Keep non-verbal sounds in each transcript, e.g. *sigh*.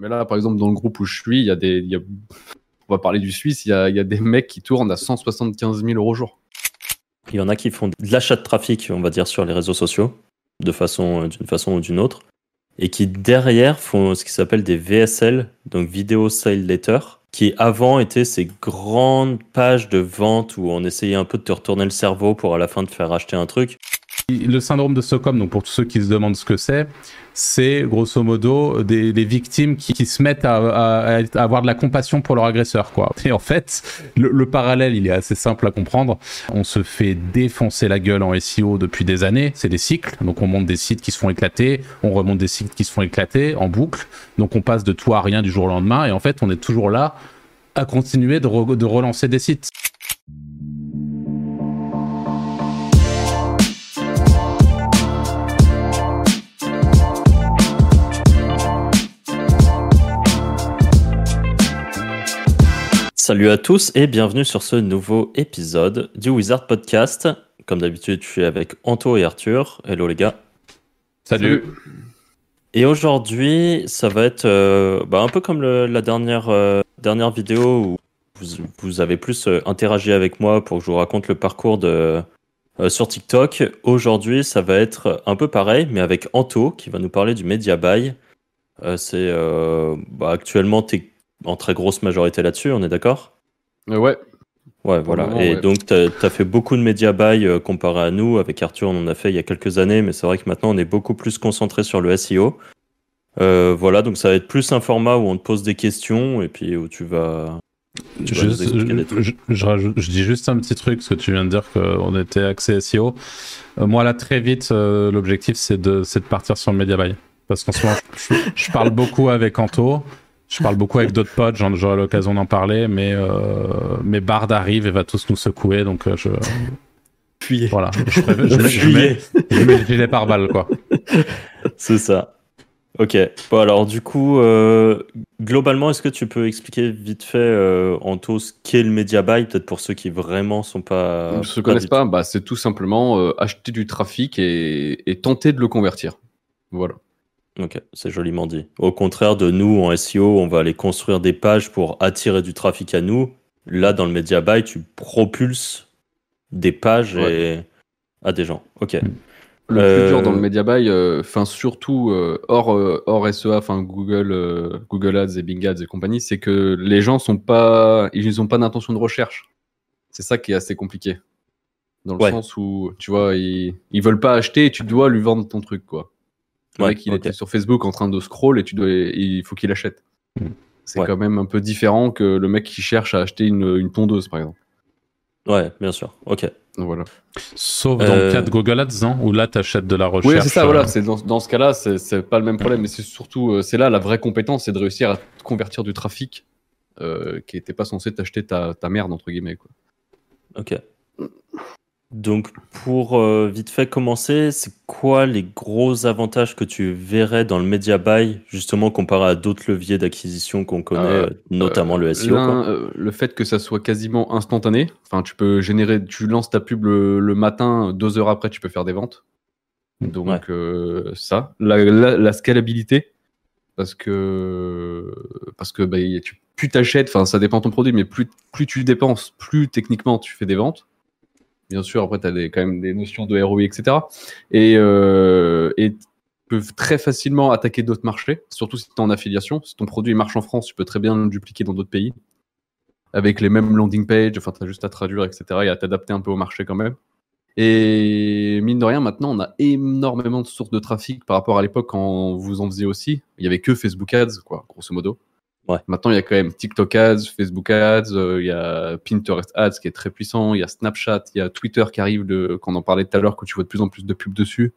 Mais là, par exemple, dans le groupe où je suis, il y a des. On va parler du Suisse, il y a, des mecs qui tournent à 175 000 euros jour. Il y en a qui font de l'achat de trafic, on va dire, sur les réseaux sociaux, de d'une façon ou d'une autre, et qui derrière font ce qui s'appelle des VSL, donc Video Sale Letter, qui avant étaient ces grandes pages de vente où on essayait un peu de te retourner le cerveau pour à la fin te faire acheter un truc. Le syndrome de Stockholm, donc pour tous ceux qui se demandent ce que c'est, c'est grosso modo des, victimes qui, se mettent à, avoir de la compassion pour leur agresseur, quoi. Et en fait, le, le parallèle, il est assez simple à comprendre. On se fait défoncer la gueule en SEO depuis des années. C'est des cycles. Donc on monte des sites qui se font éclater, on remonte des sites qui se font éclater en boucle. Donc on passe de tout à rien du jour au lendemain. Et en fait, on est toujours là à continuer de relancer des sites. Salut à tous et bienvenue sur ce nouveau épisode du Wizard Podcast. Comme d'habitude, je suis avec Anto et Arthur. Hello les gars. Salut. Et aujourd'hui, ça va être euh, bah, un peu comme le- la dernière, euh, dernière vidéo où vous, vous avez plus euh, interagi avec moi pour que je vous raconte le parcours de, euh, sur TikTok. Aujourd'hui, ça va être un peu pareil, mais avec Anto qui va nous parler du Media Buy. Euh, C'est euh, bah, actuellement, tu en très grosse majorité là-dessus, on est d'accord? Euh, ouais, Ouais, voilà. moment, et ouais. donc, tu as, fait beaucoup de média buy euh, comparé à nous. Avec Arthur, on en a fait il y a quelques années, mais c'est vrai que maintenant, on est beaucoup plus concentré sur le SEO. Euh, voilà, donc ça va être plus un format où on te pose des questions et puis où tu vas. tu Juste, je, trucs. je- je rajoute- je dis juste un petit truc, parce que tu viens de dire qu'on était axé SEO. Euh, moi, là, très vite, euh, l'objectif, c'est de, c'est de partir sur le Media Buy. Parce qu'en ce moment, je, je parle beaucoup avec Anto, je parle beaucoup avec d'autres potes, j'en- j'aurai l'occasion d'en parler, mais, euh, mais Bard arrive et va tous nous secouer, donc euh, je, Fuyez. voilà. Je, préfère- je mets, je mets- je mets le gilet par balle, quoi. C'est ça. Ok. Bon, alors, du coup, euh, globalement, est-ce que tu peux expliquer vite fait, euh, Anto, ce qu'est le media buy, peut-être pour ceux qui vraiment sont pas. ne se connaissent pas, bah, c'est tout simplement euh, acheter du trafic et, et tenter de le convertir. Voilà. Ok, c'est joliment dit. Au contraire de nous en SEO, on va aller construire des pages pour attirer du trafic à nous. Là, dans le Media Buy, tu propulses des pages et... à des gens. Ok. Le Euh, plus dur dans le media buy, euh, enfin surtout euh, hors, euh, hors SEA, enfin Google, euh, Google Ads et Bing Ads et compagnie, c'est que les gens sont pas, ils n'ont pas d'intention de recherche. C'est ça qui est assez compliqué. Dans le Ouais. sens où, tu vois, ils, ils veulent pas acheter et tu dois lui vendre ton truc, quoi. Le Ouais, mec, il était sur Facebook en train de scroll et tu dois, il faut qu'il achète. Mm. C'est Ouais. quand même un peu différent que le mec qui cherche à acheter une, une tondeuse, par exemple. Ouais, bien sûr. Ok. Voilà. Sauf dans Euh, le cas de Google Ads, non Où là, t'achètes de la recherche. Oui, c'est ça, euh, voilà. C'est dans, dans ce cas-là, c'est c'est pas le même problème, mais c'est surtout, euh, c'est là la vraie compétence, c'est de réussir à convertir du trafic euh, qui n'était pas censé t'acheter ta, ta merde entre guillemets. Quoi. Ok. Donc, pour euh, vite fait commencer, c'est quoi les gros avantages que tu verrais dans le Media Buy, justement comparé à d'autres leviers d'acquisition qu'on connaît, Euh, euh, notamment le SEO quoi. le fait que ça soit quasiment instantané. Enfin, tu peux générer, tu lances ta pub le, le matin, deux heures après, tu peux faire des ventes. Donc Ouais. ça, la, la- la scalabilité, parce que parce que bah, tu, plus t'achètes, enfin ça dépend de ton produit, mais plus plus tu dépenses, plus techniquement tu fais des ventes. Bien sûr, après tu as quand même des notions de ROI, etc. Et euh, peuvent très facilement attaquer d'autres marchés, surtout si tu es en affiliation. Si ton produit marche en France, tu peux très bien le dupliquer dans d'autres pays avec les mêmes landing pages. Enfin, tu as juste à traduire, etc. et à t'adapter un peu au marché quand même. Et mine de rien, maintenant, on a énormément de sources de trafic par rapport à l'époque quand vous en faisiez aussi. Il y avait que Facebook Ads, quoi, grosso modo. Ouais. Maintenant, il y a quand même TikTok Ads, Facebook Ads, euh, il y a Pinterest Ads qui est très puissant, il y a Snapchat, il y a Twitter qui arrive, de, qu'on en parlait tout à l'heure, que tu vois de plus en plus de pubs dessus.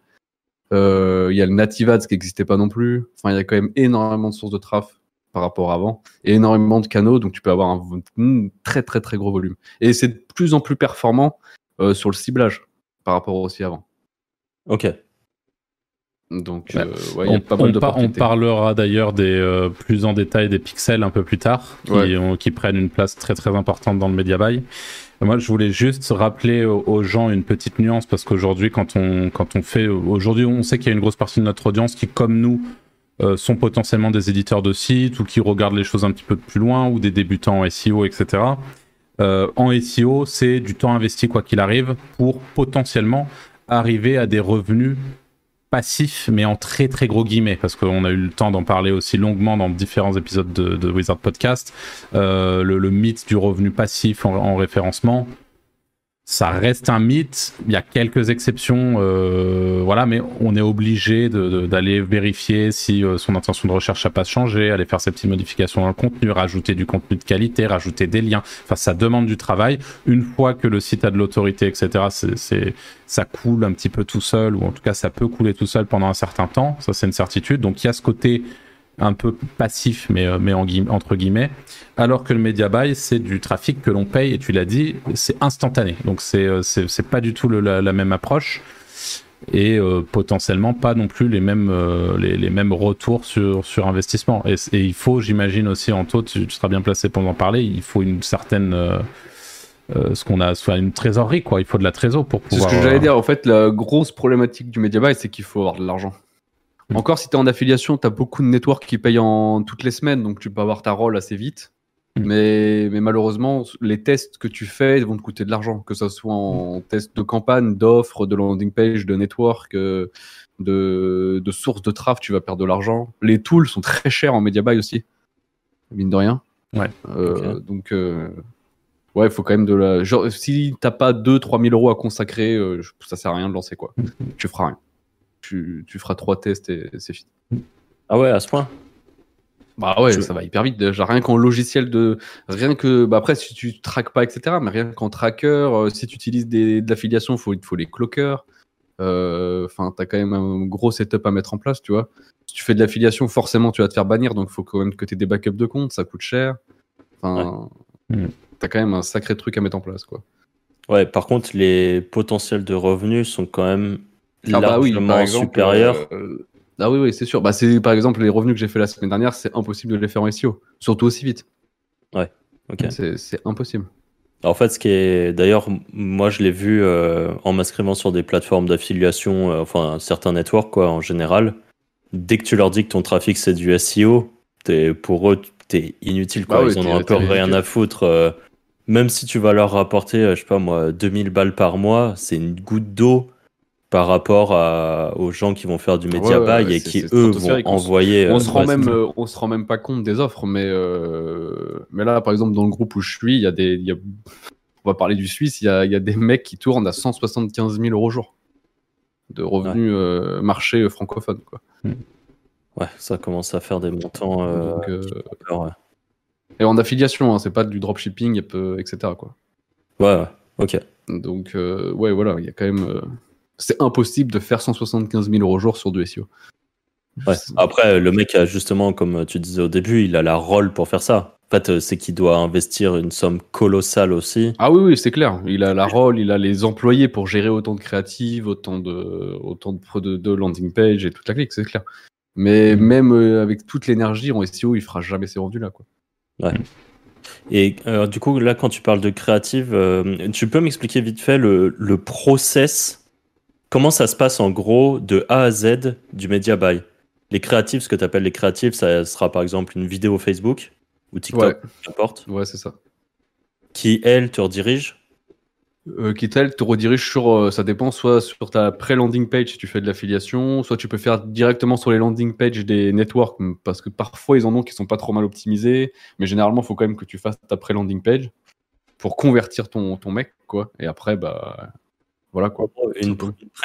Euh, il y a le Native Ads qui n'existait pas non plus. Enfin, il y a quand même énormément de sources de traf par rapport à avant et énormément de canaux, donc tu peux avoir un, un très très très gros volume. Et c'est de plus en plus performant euh, sur le ciblage par rapport aussi avant. Ok. Donc, Ouais. euh, ouais, il y a on, pas on mal par- on d'opportunités. parlera d'ailleurs des euh, plus en détail des pixels un peu plus tard, qui, Ouais. ont- qui prennent une place très très importante dans le media buy. Moi, je voulais juste rappeler aux, gens une petite nuance parce qu'aujourd'hui, quand on quand on fait, aujourd'hui, on sait qu'il y a une grosse partie de notre audience qui, comme nous, euh, sont potentiellement des éditeurs de sites ou qui regardent les choses un petit peu de plus loin ou des débutants en SEO, etc. En SEO, c'est du temps investi quoi qu'il arrive pour potentiellement arriver à des revenus passifs, mais en très très gros guillemets, parce qu'on a eu le temps d'en parler aussi longuement dans différents épisodes de, Wizard Podcast. Euh, le, mythe du revenu passif en référencement, ça reste un mythe. Il y a quelques exceptions, euh, voilà, mais on est obligé d'aller vérifier si euh, son intention de recherche n'a pas changé, aller faire ses petites modifications dans le contenu, rajouter du contenu de qualité, rajouter des liens. Enfin, ça demande du travail. Une fois que le site a de l'autorité, etc., c'est, ça coule un petit peu tout seul, ou en tout cas, ça peut couler tout seul pendant un certain temps. Ça, c'est une certitude. Donc, il y a ce côté un peu passif, mais, euh, mais en entre guillemets, alors que le media buy, c'est du trafic que l'on paye, et tu l'as dit, c'est instantané. Donc c'est euh, pas du tout la, même approche, et euh, potentiellement pas non plus les mêmes, les, les, mêmes retours sur, sur investissement. Et, il faut, j'imagine aussi, en taux, tu, seras bien placé pour en parler, il faut une certaine... ce qu'on a, soit une trésorerie, quoi. Il faut de la trésor pour pouvoir. C'est ce que j'allais dire. En fait, la grosse problématique du media buy, c'est qu'il faut avoir de l'argent. Mm. Encore si tu es en affiliation, tu as beaucoup de networks qui payent en toutes les semaines, donc tu peux avoir ta rôle assez vite. Mm. Mais, mais, malheureusement, les tests que tu fais vont te coûter de l'argent, que ce soit en mm. test de campagne, d'offres, de landing page, de network, euh, de, de sources de traf, tu vas perdre de l'argent. Les tools sont très chers en media buy aussi, mine de rien. Ouais. Euh, donc, euh, ouais, il faut quand même de la. Genre, si t'as pas 2-3 000 euros à consacrer, ça sert à rien de lancer quoi. tu feras rien tu, feras trois tests et c'est fini. Ah ouais, à ce point? Bah ouais, ça va hyper vite. Déjà, rien qu'en logiciel de. Rien que. Bah après, si tu traques pas, etc. Mais rien qu'en tracker, euh, si tu utilises des, de l'affiliation, il faut, faut les cloqueurs. Euh, enfin, tu as quand même un gros setup à mettre en place, tu vois. Si tu fais de l'affiliation, forcément, tu vas te faire bannir. Donc, il faut quand même que tu aies des backups de compte. Ça coûte cher. Enfin, mm. tu as quand même un sacré truc à mettre en place, quoi. Ouais, par contre, les potentiels de revenus sont quand même ah bah oui, par exemple, supérieur. Euh, ah oui, oui, c'est sûr. Bah, c'est par exemple les revenus que j'ai fait la semaine dernière, c'est impossible de les faire en SEO, surtout aussi vite. Ouais. Ok. C'est impossible. En fait, ce qui est d'ailleurs, moi je l'ai vu euh, en m'inscrivant sur des plateformes d'affiliation, euh, enfin certains networks quoi, en général. Dès que tu leur dis que ton trafic c'est du SEO, es, pour eux t'es inutile quoi. Ah Ils en ont un peu rien à foutre. même si tu vas leur rapporter, je sais pas moi, 2000 balles par mois, c'est une goutte d'eau par rapport à, aux gens qui vont faire du média buy et qui eux vont envoyer. On, se rend même, euh, on se rend même pas compte des offres, mais euh, mais là par exemple dans le groupe où je suis, il y a des, y a, on va parler du Suisse, il y a, y a, des mecs qui tournent à 175 000 euros jour de revenus euh, marché francophone quoi. Hmm. Ouais, ça commence à faire des montants. Et en affiliation, hein, c'est pas du dropshipping, etc. Quoi. Ouais, ok. Donc, ouais, voilà, il y a quand même c'est impossible de faire 175 000 euros jour sur du SEO. Après, le mec a justement, comme tu disais au début, il a la rôle pour faire ça. En fait, c'est qu'il doit investir une somme colossale aussi. Ah oui, oui, c'est clair. Il a la rôle, il a les employés pour gérer autant de créatives, autant de, autant de, de, landing page et toute la clique, c'est clair. Mais même euh, avec toute l'énergie en SEO, il fera jamais ces rendus-là. Quoi. Ouais. Et euh, du coup, là, quand tu parles de créative, euh, tu peux m'expliquer vite fait le, le process Comment ça se passe en gros de A à Z du media buy? Les créatifs, ce que tu appelles les créatifs, ça sera par exemple une vidéo Facebook ou TikTok, n'importe. Ouais, c'est ça. Qui, elle, te redirige? Euh, qui elle te redirige sur, euh, ça dépend, soit sur ta pré-landing page si tu fais de l'affiliation, soit tu peux faire directement sur les landing pages des networks, parce que parfois ils en ont qui sont pas trop mal optimisés, mais généralement il faut quand même que tu fasses ta pré-landing page pour convertir ton, ton mec, quoi. Et après, bah, voilà quoi. Une,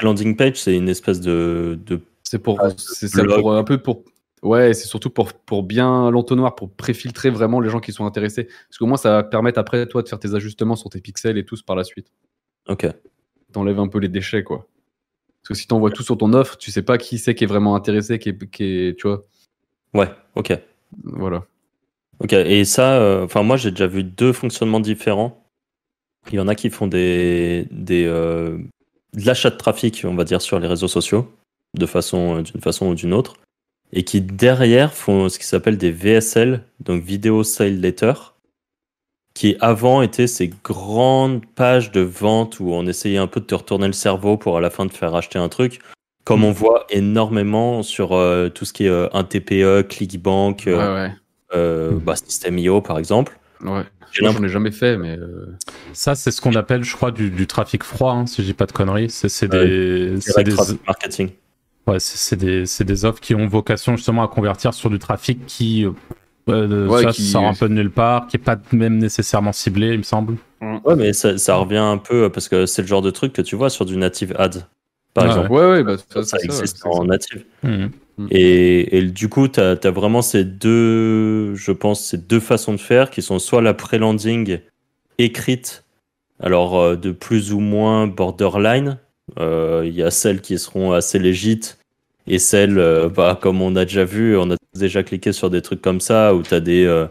landing page, c'est une espèce de. c'est pour, ah, c'est ça pour un peu pour. Ouais, c'est surtout pour, pour bien l'entonnoir, pour préfiltrer vraiment les gens qui sont intéressés. Parce qu'au moins, ça va permettre après, toi, de faire tes ajustements sur tes pixels et tout par la suite. Ok. T'enlèves un peu les déchets, quoi. Parce que si t'envoies tout sur ton offre, tu sais pas qui c'est qui est vraiment intéressé, qui est, qui est, tu vois. Ouais, ok. Voilà. Ok, et ça, euh, enfin, moi, j'ai déjà vu deux fonctionnements différents. Il y en a qui font des, des, euh, de l'achat de trafic, on va dire, sur les réseaux sociaux, de façon, d'une façon ou d'une autre, et qui derrière font ce qui s'appelle des VSL, donc Video Sale Letter, qui avant étaient ces grandes pages de vente où on essayait un peu de te retourner le cerveau pour à la fin de faire acheter un truc. comme on voit énormément sur euh, tout ce qui est euh, un TPE, Clickbank, Ouais, euh, ouais. euh, bah, System.io par exemple. Ouais. Moi, j'en ai jamais fait, mais. euh, Ça, c'est ce qu'on appelle, je crois, du, du trafic froid, hein, si je dis pas de conneries. C'est Ouais, des, marketing. ouais, c'est- des, c'est des offres qui ont vocation justement à convertir sur du trafic qui, euh, euh, Ouais, ça qui- sort un peu de nulle part, qui est pas même nécessairement ciblé, il me semble. Ouais, mais ça, ça revient un peu parce que c'est le genre de truc que tu vois sur du native ad, par exemple. Ouais, ouais, bah, ça, existe en ça. native. Mhm. Et, et du coup, tu as, vraiment ces deux, je pense, ces deux façons de faire qui sont soit la pré-landing écrite, alors euh, de plus ou moins borderline. Euh, Il y a celles qui seront assez légites et celles, euh, bah, comme on a déjà vu, on a déjà cliqué sur des trucs comme ça où tu as des. euh,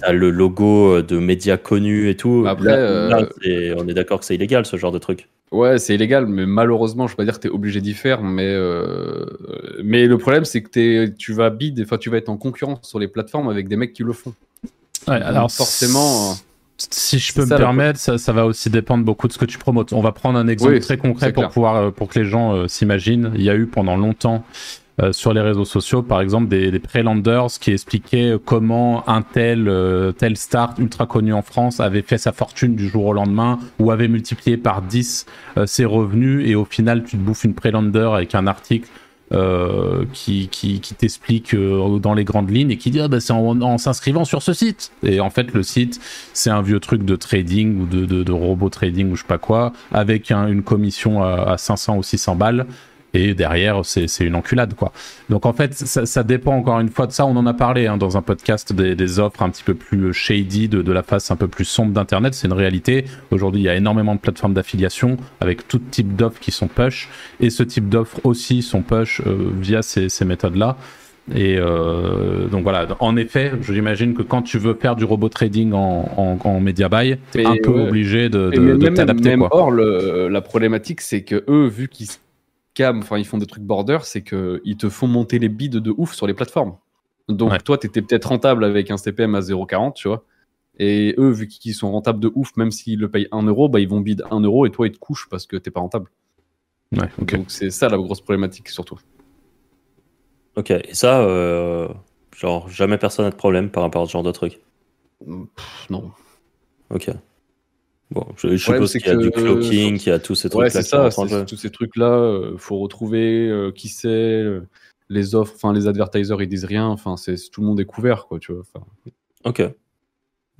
t'as le logo de médias connus et tout. Après, Là- euh, là, c'est- on est d'accord que c'est illégal ce genre de truc. Ouais, c'est illégal, mais malheureusement, je peux pas dire que tu es obligé d'y faire, mais, euh, mais le problème, c'est que tu vas bid, enfin, tu vas être en concurrence sur les plateformes avec des mecs qui le font. Ouais, alors forcément, Si je peux me ça, permettre, ça, ça va aussi dépendre beaucoup de ce que tu promotes. On va prendre un exemple Oui, très concret pour pouvoir, euh, pour que les gens euh, s'imaginent. Il y a eu pendant longtemps euh, sur les réseaux sociaux, par exemple, des, des pre-landers qui expliquaient comment un tel, euh, tel ultra connu en France avait fait sa fortune du jour au lendemain ou avait multiplié par 10 euh, ses revenus. Et au final tu te bouffes une pre-lander avec un article euh, qui, qui, t'explique dans les grandes lignes et qui dit ah bah c'est en, s'inscrivant sur ce site. Et en fait le site c'est un vieux truc de trading ou de, de, robot trading ou je sais pas quoi avec un- une commission à, à 500 ou 600 balles et derrière c'est une enculade quoi. Donc en fait ça, ça dépend encore une fois de ça. On en a parlé hein, dans un podcast des, des offres un petit peu plus shady de, de la face un peu plus sombre d'internet. C'est une réalité. Aujourd'hui il y a énormément de plateformes d'affiliation avec tout type d'offres qui sont push. Et ce type d'offres aussi sont push euh, via ces, ces méthodes là et euh, donc voilà, en effet, j'imagine que quand tu veux faire du robot trading en, en, en media buy, t'es un peu ouais. obligé de, t'adapter. même le- la problématique, c'est que eux, vu qu'ils scam, enfin, ils font des trucs border, c'est qu'ils te font monter les bids de ouf sur les plateformes. Donc, Ouais. toi, tu étais peut-être rentable avec un CPM à 0,40, tu vois. Et eux, vu qu'ils sont rentables de ouf, même s'ils le payent 1 euro, bah, ils vont bid 1 euro et toi, ils te couchent parce que t'es pas rentable. Ouais. Donc, c'est ça la grosse problématique, surtout. Ok, et ça, euh, genre, jamais personne n'a de problème par rapport à ce genre de truc? Pff, non. Ok. Bon, je, je suppose qu'il y a que- du cloaking, qu'il y a tous ces Ouais, trucs-là c'est ça, en c'est jeu. tous ces trucs-là. euh, faut retrouver euh, qui c'est, les offres, enfin, les advertisers, ils disent rien, enfin, c'est tout le monde est couvert, quoi, tu vois. Ok.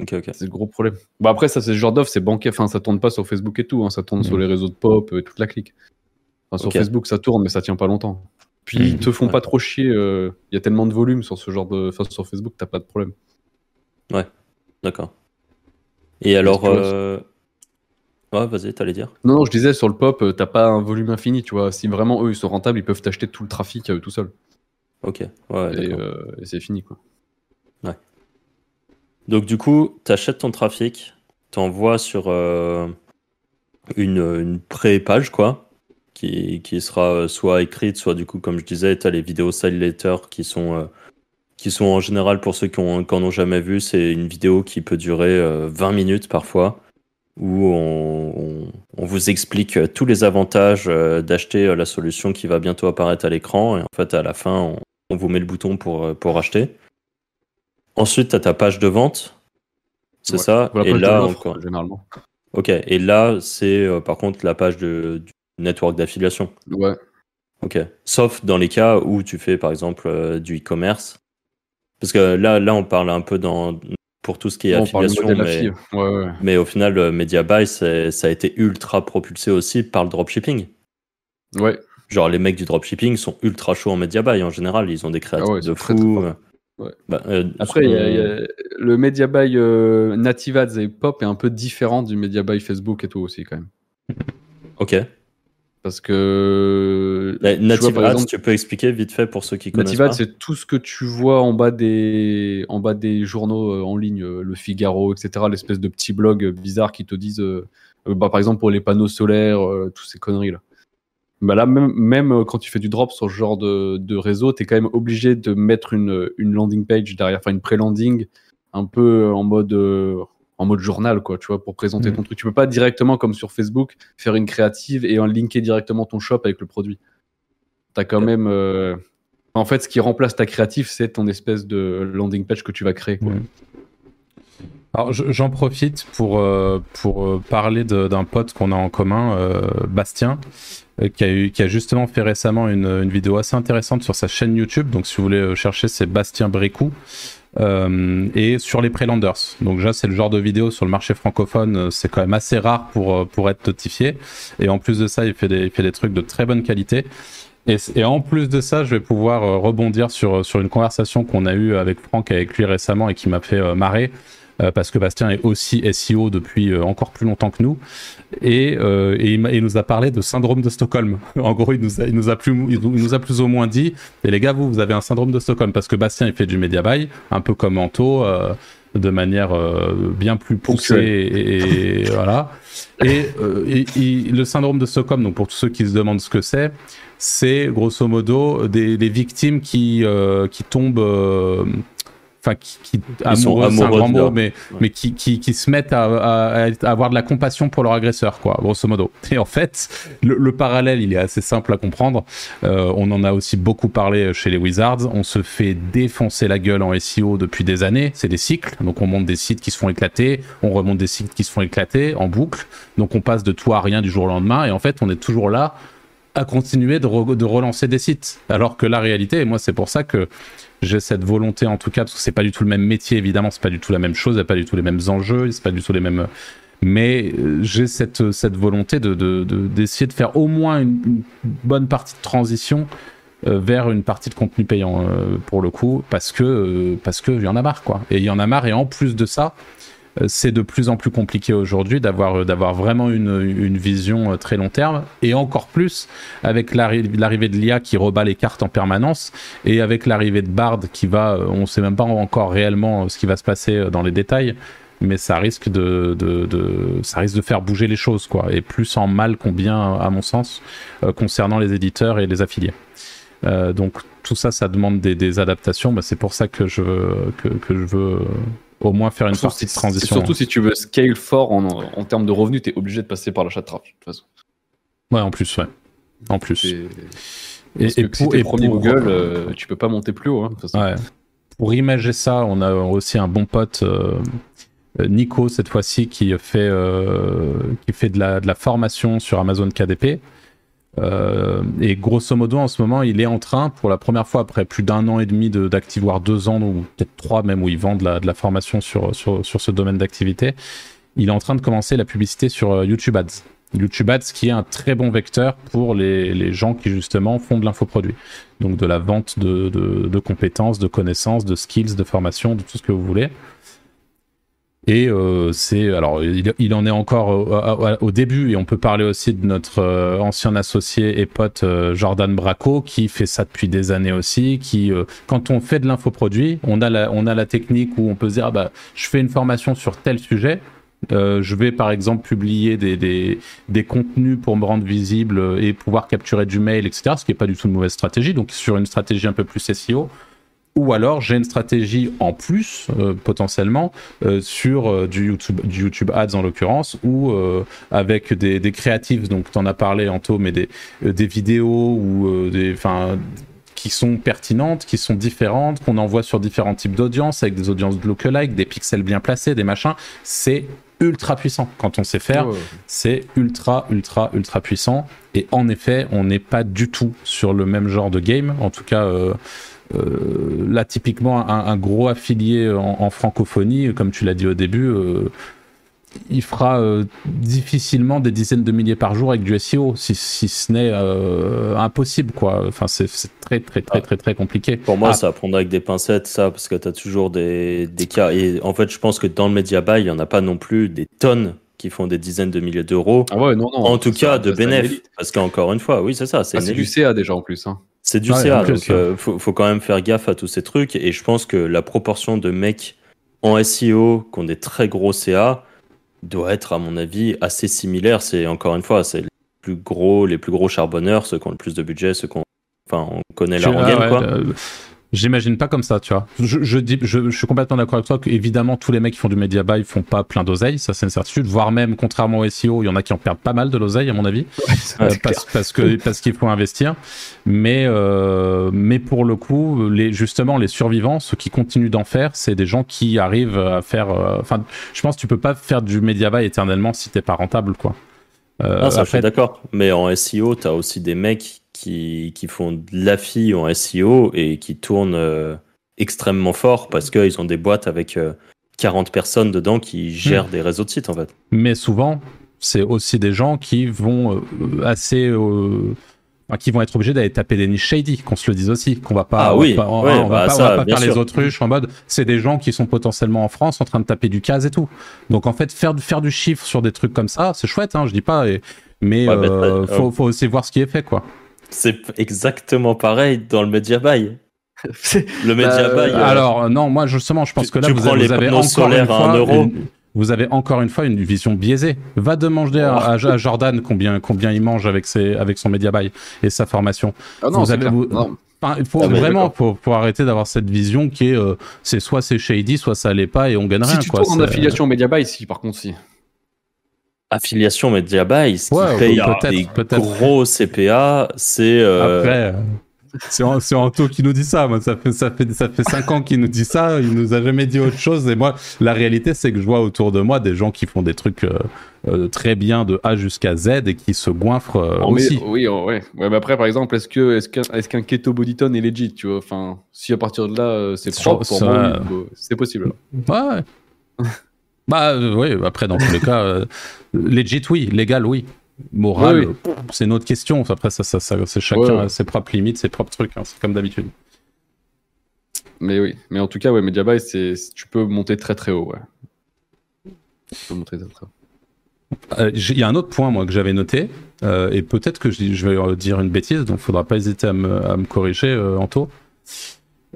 Ok, ok. C'est le gros problème. Bon, après, ça, c'est ce genre d'offre, c'est bancaire. Enfin, ça tourne pas sur Facebook et tout. hein, Ça tourne sur Mhm. les réseaux de pop, euh, toute la clique. Enfin, sur Ok. Facebook, ça tourne, mais ça tient pas longtemps. Puis, Mhm. ils te font Ouais. pas trop chier. euh, Il y a tellement de volume sur ce genre de. Enfin, sur Facebook, t'as pas de problème. D'accord. Et alors, euh... ouais, vas-y, t'allais dire. Non, non, je disais, sur le pop, euh, t'as pas un volume infini, tu vois. Si vraiment eux, ils sont rentables, ils peuvent t'acheter tout le trafic à eux tout seuls. Ok. Ouais, et euh, et c'est fini, quoi. Donc du coup, tu achètes ton trafic, t'envoies sur euh, une, une pré-page, quoi, qui, qui sera euh, soit écrite, soit du coup, comme je disais, tu as les vidéos side letter qui sont, euh, qui sont en général, pour ceux qui en ont jamais vu, c'est une vidéo qui peut durer euh, 20 minutes parfois, où on, on- on vous explique euh, tous les avantages euh, d'acheter euh, la solution qui va bientôt apparaître à l'écran, et en fait, à la fin, on, on vous met le bouton pour, pour acheter. Ensuite, tu as ta page de vente. C'est Ouais. ça. Et là, encore. généralement. Ok. Et là, c'est euh, par contre la page de, du network d'affiliation. Ouais. Ok. Sauf dans les cas où tu fais par exemple euh, du e-commerce. Parce que là, là, on parle un peu dans, pour tout ce qui est Bon, affiliation. Mais, affi. Ouais, ouais. mais au final, le MediaBuy, c'est- ça a été ultra propulsé aussi par le dropshipping. Ouais. Genre, les mecs du dropshipping sont ultra chauds en MediaBuy en général. Ils ont des créatifs Ah ouais, de fou. Ouais. Bah, euh, Après, il y a- on- il y a- le media buy euh, native ads et pop est un peu différent du media buy Facebook et tout aussi quand même. Ok. Parce que La- tu vois, Native par Ads, exemple, tu peux expliquer vite fait pour ceux qui connaissent Native c'est tout ce que tu vois en bas des en bas des journaux euh, en ligne, euh, le Figaro, etc. L'espèce de petits blogs euh, bizarres qui te disent, euh, euh, bah, par exemple pour les panneaux solaires, euh, toutes ces conneries là. Bah là, même, même euh, quand tu fais du drop sur ce genre de, de réseau, tu es quand même obligé de mettre une, une landing page derrière, enfin une pré-landing, un peu en mode, euh, en mode journal, quoi, tu vois, pour présenter Mhm. ton truc. Tu peux pas directement, comme sur Facebook, faire une créative et en linker directement ton shop avec le produit. T'as quand même. euh, En fait, ce qui remplace ta créatif, c'est ton espèce de landing page que tu vas créer. Quoi. Ouais. Alors je- j'en profite pour, euh, pour euh, parler d'un pote qu'on a en commun, euh, Bastien, euh, qui, a eu, qui a justement fait récemment une, une vidéo assez intéressante sur sa chaîne YouTube. Donc si vous voulez chercher, c'est Bastien Brécou. Euh, et sur les Prelanders. Donc déjà, c'est le genre de vidéo sur le marché francophone, euh, c'est quand même assez rare pour, euh, pour être notifié. Et en plus de ça, il fait des, il fait des trucs de très bonne qualité. Et, et en plus de ça, je vais pouvoir rebondir sur, sur une conversation qu'on a eue avec Franck avec lui récemment et qui m'a fait marrer. Euh, parce que Bastien est aussi SEO depuis euh, encore plus longtemps que nous. Et, euh, et il, nous a parlé de syndrome de Stockholm. *laughs* en gros, il nous, a, il, nous a plus, il nous- il nous a plus ou moins dit Et les gars, vous, vous avez un syndrome de Stockholm. Parce que Bastien, il fait du media buy, un peu comme Anto, de manière euh, bien plus poussée. Et, et *laughs* voilà. Et, euh, et- et le syndrome de Stockholm, donc pour tous ceux qui se demandent ce que c'est, c'est grosso modo des, des victimes qui, euh, qui tombent. Enfin, qui, qui amoureux, c'est un grand mot, leur- mais, mais qui, qui, qui se mettent à, à- à avoir de la compassion pour leur agresseur, quoi, grosso modo. Et en fait, le, le parallèle, il est assez simple à comprendre. Euh, on en a aussi beaucoup parlé chez les Wizards. On se fait défoncer la gueule en SEO depuis des années. C'est des cycles. Donc, on monte des sites qui se font éclater. On remonte des sites qui se font éclater en boucle. Donc, on passe de tout à rien du jour au lendemain. Et en fait, on est toujours là à continuer de, re- de relancer des sites. Alors que la réalité, et moi, c'est pour ça que j'ai cette volonté, en tout cas, parce que c'est pas du tout le même métier, évidemment, c'est pas du tout la même chose, il pas du tout les mêmes enjeux, c'est pas du tout les mêmes. Mais euh, j'ai cette, cette volonté de, de- de- d'essayer de faire au moins une, bonne partie de transition euh, vers une partie de contenu payant euh, pour le coup, parce que parce que il y en a marre quoi. Et il y en a marre et en plus de ça, c'est de plus en plus compliqué aujourd'hui d'avoir euh, d'avoir vraiment une, une vision euh, très long terme. Et encore plus avec l'arri- l'arrivée de l'IA qui rebat les cartes en permanence et avec l'arrivée de Bard qui va euh, on sait même pas encore réellement euh, ce qui va se passer euh, dans les détails mais ça risque de, de, ça risque de faire bouger les choses quoi. Et plus en mal qu'en bien à mon sens euh, concernant les éditeurs et les affiliés. Euh, donc tout ça ça demande des, adaptations. Bah, c'est pour ça que je que, je veux euh, au moins faire une Surtout partie de si- transition Surtout si tu veux scale fort en, en termes de revenus, tu es obligé de passer par l'achat de trafic. De toute façon. ouais en plus ouais en plus et, et si t'es et premier pour- Google, euh, tu peux pas monter plus haut. hein, de toute façon. Ouais. Pour imager ça, on a aussi un bon pote, euh, Nico, cette fois-ci, qui fait, euh, qui fait de, la, de la formation sur Amazon KDP. Euh, et grosso modo, en ce moment, il est en train, pour la première fois après plus d'un an et demi de- d'actif, voire deux ans, ou peut-être trois même, où il vend de la, formation sur, ce domaine d'activité, il est en train de commencer la publicité sur euh, YouTube Ads. YouTube Ads qui est un très bon vecteur pour les, gens qui justement font de l'infoproduit. Donc de la vente de, de compétences, de connaissances, de skills, de formation, de tout ce que vous voulez. Et euh, c'est alors il, en est encore au, début et on peut parler aussi de notre euh, ancien associé et pote euh, Jordan Braco qui fait ça depuis des années aussi. Qui quand on fait de l'infoproduit, on a la on a la technique où on peut se dire ah bah je fais une formation sur tel sujet. Je vais par exemple publier des, des, des contenus pour me rendre visible et pouvoir capturer du mail, etc. Ce qui n'est pas du tout une mauvaise stratégie. Donc sur une stratégie un peu plus SEO. Ou alors j'ai une stratégie en plus euh, potentiellement euh, sur euh, du YouTube, du YouTube Ads en l'occurrence, ou avec des, des créatives. Donc tu en as parlé Anto, mais des, des vidéos ou des, enfin qui sont pertinentes, qui sont différentes, qu'on envoie sur différents types d'audiences, avec des audiences lookalike, des pixels bien placés, des machins. C'est ultra puissant quand on sait faire c'est ultra, ultra, ultra puissant. Et en effet, on n'est pas du tout sur le même genre de game. En tout cas, euh, euh, là, typiquement, un, un gros affilié en, en francophonie, comme tu l'as dit au début, euh, il fera euh, difficilement des dizaines de milliers par jour avec du SEO, si, si ce n'est euh, impossible, quoi. Enfin, c'est c'est très, très, très, Ah. très, très compliqué. Pour moi, Ah, ça à prendre avec des pincettes, ça, parce que tu as toujours des, des cas. Et en fait, je pense que dans le média buy, il n'y en a pas non plus des tonnes qui font des dizaines de milliers d'euros. Ah ouais, non, non. en tout cas, ça, de c'est une bénéf. élite. Parce qu'encore une fois, oui, c'est ça. C'est Ah, du. CA déjà en plus. Hein. C'est du CA, donc euh, faut, faut quand même faire gaffe à tous ces trucs. Et je pense que la proportion de mecs en SEO qui ont des très gros CA doit être, à mon avis, assez similaire. C'est encore une fois, c'est les plus gros, les plus gros charbonneurs, ceux qui ont le plus de budget, ceux qui ont, enfin, on connaît la rengaine, ah quoi. euh, J'imagine pas comme ça, tu vois. Je, je dis, je, je suis complètement d'accord avec toi qu'évidemment, tous les mecs qui font du media buy font pas plein d'oseille, ça c'est une certitude, voire même, contrairement au SEO, il y en a qui en perdent pas mal de l'oseille, à mon avis, Ouais, euh, parce, parce que parce qu'il faut investir. Mais euh, mais pour le coup, les justement les survivants, ceux qui continuent d'en faire, c'est des gens qui arrivent à faire. euh, Enfin, je pense que tu peux pas faire du media buy éternellement si t'es pas rentable, quoi. Euh, Ah, ça, je suis après, d'accord. Mais en SEO, tu as aussi des mecs qui, qui font de l'affi en SEO et qui tournent euh, extrêmement fort parce qu'ils ont des boîtes avec euh, 40 personnes dedans qui gèrent Hmm. des réseaux de sites, en fait. mais souvent, c'est aussi des gens qui vont euh, assez. euh, qui vont être obligés d'aller taper des niches shady, qu'on se le dise aussi, qu'on va pas, Ah on va oui, pas, on, va bah on va pas faire les autruches en mode, c'est des gens qui sont potentiellement en France en train de taper du case et tout. Donc en fait, faire, du- faire du chiffre sur des trucs comme ça, c'est chouette, hein, je dis pas, et- mais Ouais, euh, faut, faut aussi voir ce qui est fait, quoi. C'est exactement pareil dans le media buy. C'est- *laughs* Le media Bah, buy. euh, Alors euh, non, moi justement, je pense tu- que là vous, prends avez, les vous avez panneaux encore solaires une à fois un euro. une- vous avez encore une fois une vision biaisée. Va demander à, à- à Jordan combien combien il mange avec ses avec son media buy et sa formation. Ah non, Vous avez- il faut Ah, vraiment faut, faut arrêter d'avoir cette vision qui est euh, c'est soit c'est shady, soit ça l'est pas et on gagne Si rien tu quoi. tournes en affiliation Media Buy, si, par contre, si. Affiliation media buy, ce qui Ouais, paye des peut-être. gros CPA, c'est. euh, Après, c'est An- c'est Anto qui nous dit ça. Moi, ça fait ça fait ça fait cinq ans qu'il nous dit ça. Il nous a jamais dit autre chose. Et moi, la réalité, c'est que je vois autour de moi des gens qui font des trucs euh, euh, très bien de A jusqu'à Z et qui se goinfrent euh, Oh, mais- aussi. oui, oh, ouais. ouais. Mais après, par exemple, est-ce que est-ce qu'un est-ce qu'un keto bodytone est legit, tu vois? Enfin, si à partir de là, euh, c'est propre ça- bah, c'est possible. Ouais. Bah euh, oui. Après, dans tous les cas, euh, legit, oui. Légal, oui. Moral, Oui, oui. c'est une autre question. Après, ça, ça, ça c'est chacun Ouais, ses propres limites, ses propres trucs. hein. C'est comme d'habitude. Mais oui. Mais en tout cas, ouais, Media Buy, c'est tu peux monter très très haut, ouais. Tu peux monter très très haut. Euh, Il y a un autre point, moi, que j'avais noté, euh, et peut-être que je, je vais dire une bêtise, donc faudra pas hésiter à me, à me corriger, Anto.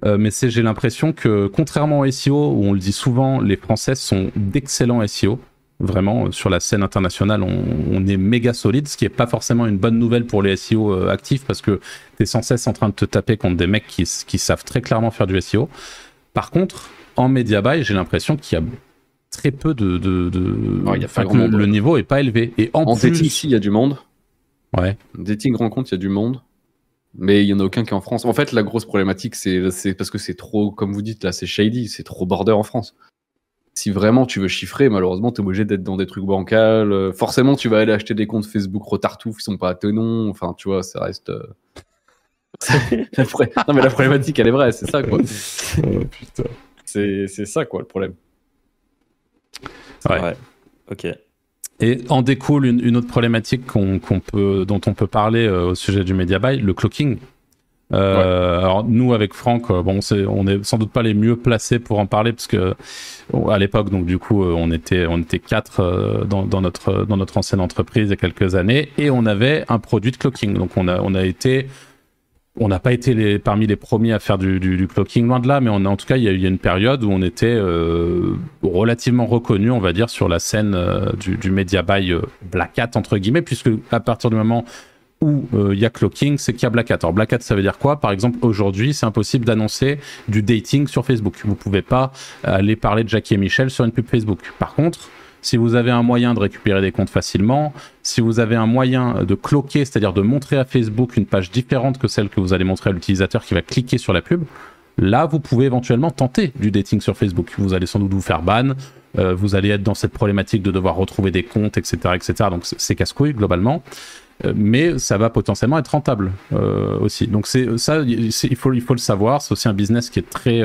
Euh, mais c'est, j'ai l'impression que, contrairement au SEO, où on le dit souvent, les Français sont d'excellents SEO. Vraiment, euh, sur la scène internationale, on, on est méga solide, ce qui est pas forcément une bonne nouvelle pour les SEO euh, actifs, parce que tu es sans cesse en train de te taper contre des mecs qui, savent très clairement faire du SEO. Par contre, en media buy, j'ai l'impression qu'il y a très peu de. de, de... Ouais, il y a enfin, le, niveau est pas élevé. Et en, En plus. dating, si, il y a du monde. Ouais. Dating rencontre, il y a du monde. Mais il y en a aucun qui est en France. En fait, la grosse problématique, c'est parce que c'est trop, comme vous dites là, c'est shady, c'est trop border en France. Si vraiment tu veux chiffrer, malheureusement, tu es obligé d'être dans des trucs bancals. Euh, Forcément, tu vas aller acheter des comptes Facebook retartouf qui sont pas à tenons. Enfin, tu vois, ça reste. euh, *laughs* non, mais la problématique, elle est vraie, c'est ça, quoi. *laughs* putain. C'est c'est ça, quoi, le problème. Ouais. ouais. Ok. Et en découle une, une autre problématique qu'on qu'on peut, dont on peut parler euh, au sujet du media buy, le cloaking. Euh, Alors nous avec Franck, euh, bon, on est sans doute pas les mieux placés pour en parler parce que à l'époque, donc du coup, on était on était quatre dans, dans notre dans notre ancienne entreprise il y a quelques années et on avait un produit de cloaking. Donc on a on a été on n'a pas été parmi les premiers à faire du, du, du cloaking, loin de là, mais on a, en tout cas, il y a eu une période où on était euh, relativement reconnu, on va dire, sur la scène euh, du, media buy euh, Black Hat, entre guillemets, puisque à partir du moment où il y a cloaking, c'est qu'il y a Black Hat. Alors Black Hat, ça veut dire quoi? Par exemple, aujourd'hui, c'est impossible d'annoncer du dating sur Facebook. Vous pouvez pas aller parler de Jackie et Michel sur une pub Facebook. Par contre, si vous avez un moyen de récupérer des comptes facilement, si vous avez un moyen de cloquer, c'est-à-dire de montrer à Facebook une page différente que celle que vous allez montrer à l'utilisateur qui va cliquer sur la pub, là, vous pouvez éventuellement tenter du dating sur Facebook. Vous allez sans doute vous faire ban, euh, vous allez être dans cette problématique de devoir retrouver des comptes, etc., etc. Donc c'est casse-couille globalement. Euh, mais ça va potentiellement être rentable euh, aussi. Donc ça, il faut il faut le savoir. C'est aussi un business qui est très